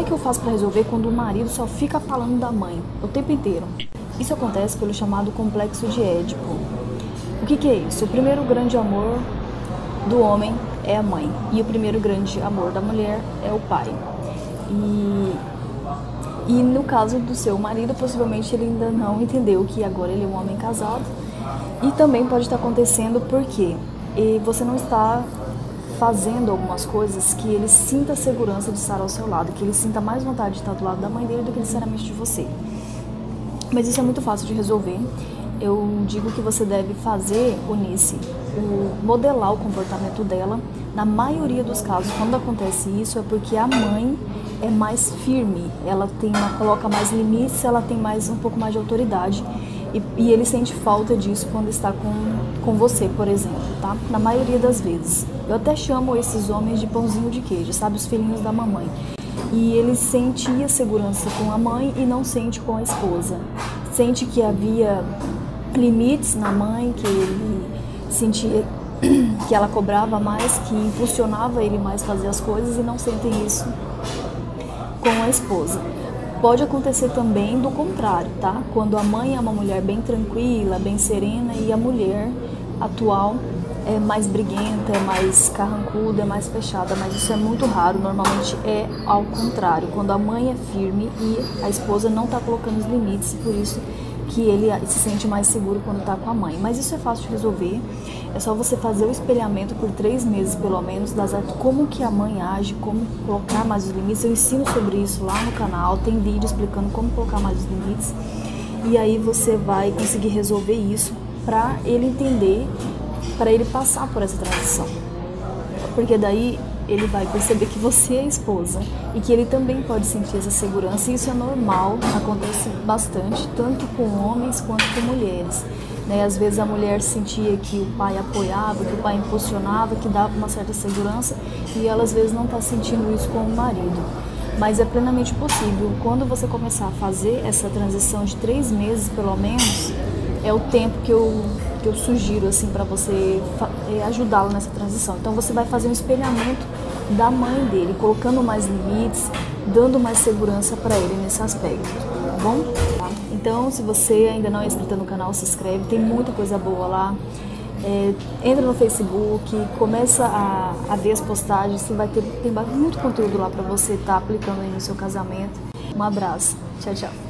como é que eu faço para resolver quando o marido só fica falando da mãe o tempo inteiro? Isso acontece pelo chamado complexo de Édipo. O que, que é isso? O primeiro grande amor do homem é a mãe e o primeiro grande amor da mulher é o pai. E, e no caso do seu marido, possivelmente ele ainda não entendeu que agora ele é um homem casado. E também pode estar acontecendo porque você não está fazendo algumas coisas que ele sinta segurança de estar ao seu lado, que ele sinta mais vontade de estar do lado da mãe dele do que necessariamente de você. Mas isso é muito fácil de resolver. Eu digo que você deve fazer, Unice, o modelar o comportamento dela. Na maioria dos casos, quando acontece isso, é porque a mãe é mais firme, ela tem coloca mais limites, ela tem mais um pouco mais de autoridade e, e, ele sente falta disso quando está com, com você, por exemplo, tá? Na maioria das vezes. Eu até chamo esses homens de pãozinho de queijo, sabe? Os filhinhos da mamãe. E ele sentia segurança com a mãe e não sente com a esposa. Sente que havia limites na mãe, que ele sentia que ela cobrava mais, que impulsionava ele mais fazer as coisas e não sentem isso com a esposa. Pode acontecer também do contrário, tá? Quando a mãe é uma mulher bem tranquila, bem serena e a mulher atual é mais briguenta, é mais carrancuda, é mais fechada, mas isso é muito raro. Normalmente é ao contrário, quando a mãe é firme e a esposa não está colocando os limites, por isso que ele se sente mais seguro quando está com a mãe. Mas isso é fácil de resolver. É só você fazer o espelhamento por três meses, pelo menos, das como que a mãe age, como colocar mais os limites. Eu ensino sobre isso lá no canal. Tem vídeo explicando como colocar mais os limites. E aí você vai conseguir resolver isso para ele entender, para ele passar por essa transição. Porque daí ele vai perceber que você é esposa e que ele também pode sentir essa segurança. E isso é normal, acontece bastante, tanto com homens quanto com mulheres. Né? Às vezes a mulher sentia que o pai apoiava, que o pai impulsionava, que dava uma certa segurança e ela às vezes não está sentindo isso com o marido. Mas é plenamente possível. Quando você começar a fazer essa transição de três meses, pelo menos, é o tempo que eu que eu sugiro assim para você é, ajudá-lo nessa transição. Então você vai fazer um espelhamento da mãe dele, colocando mais limites, dando mais segurança para ele nesse aspecto, tá bom? Então, se você ainda não é inscrito no canal, se inscreve, tem muita coisa boa lá. É, entra no Facebook, começa a, a ver as postagens, você vai ter tem muito conteúdo lá para você estar tá aplicando aí no seu casamento. Um abraço, tchau, tchau.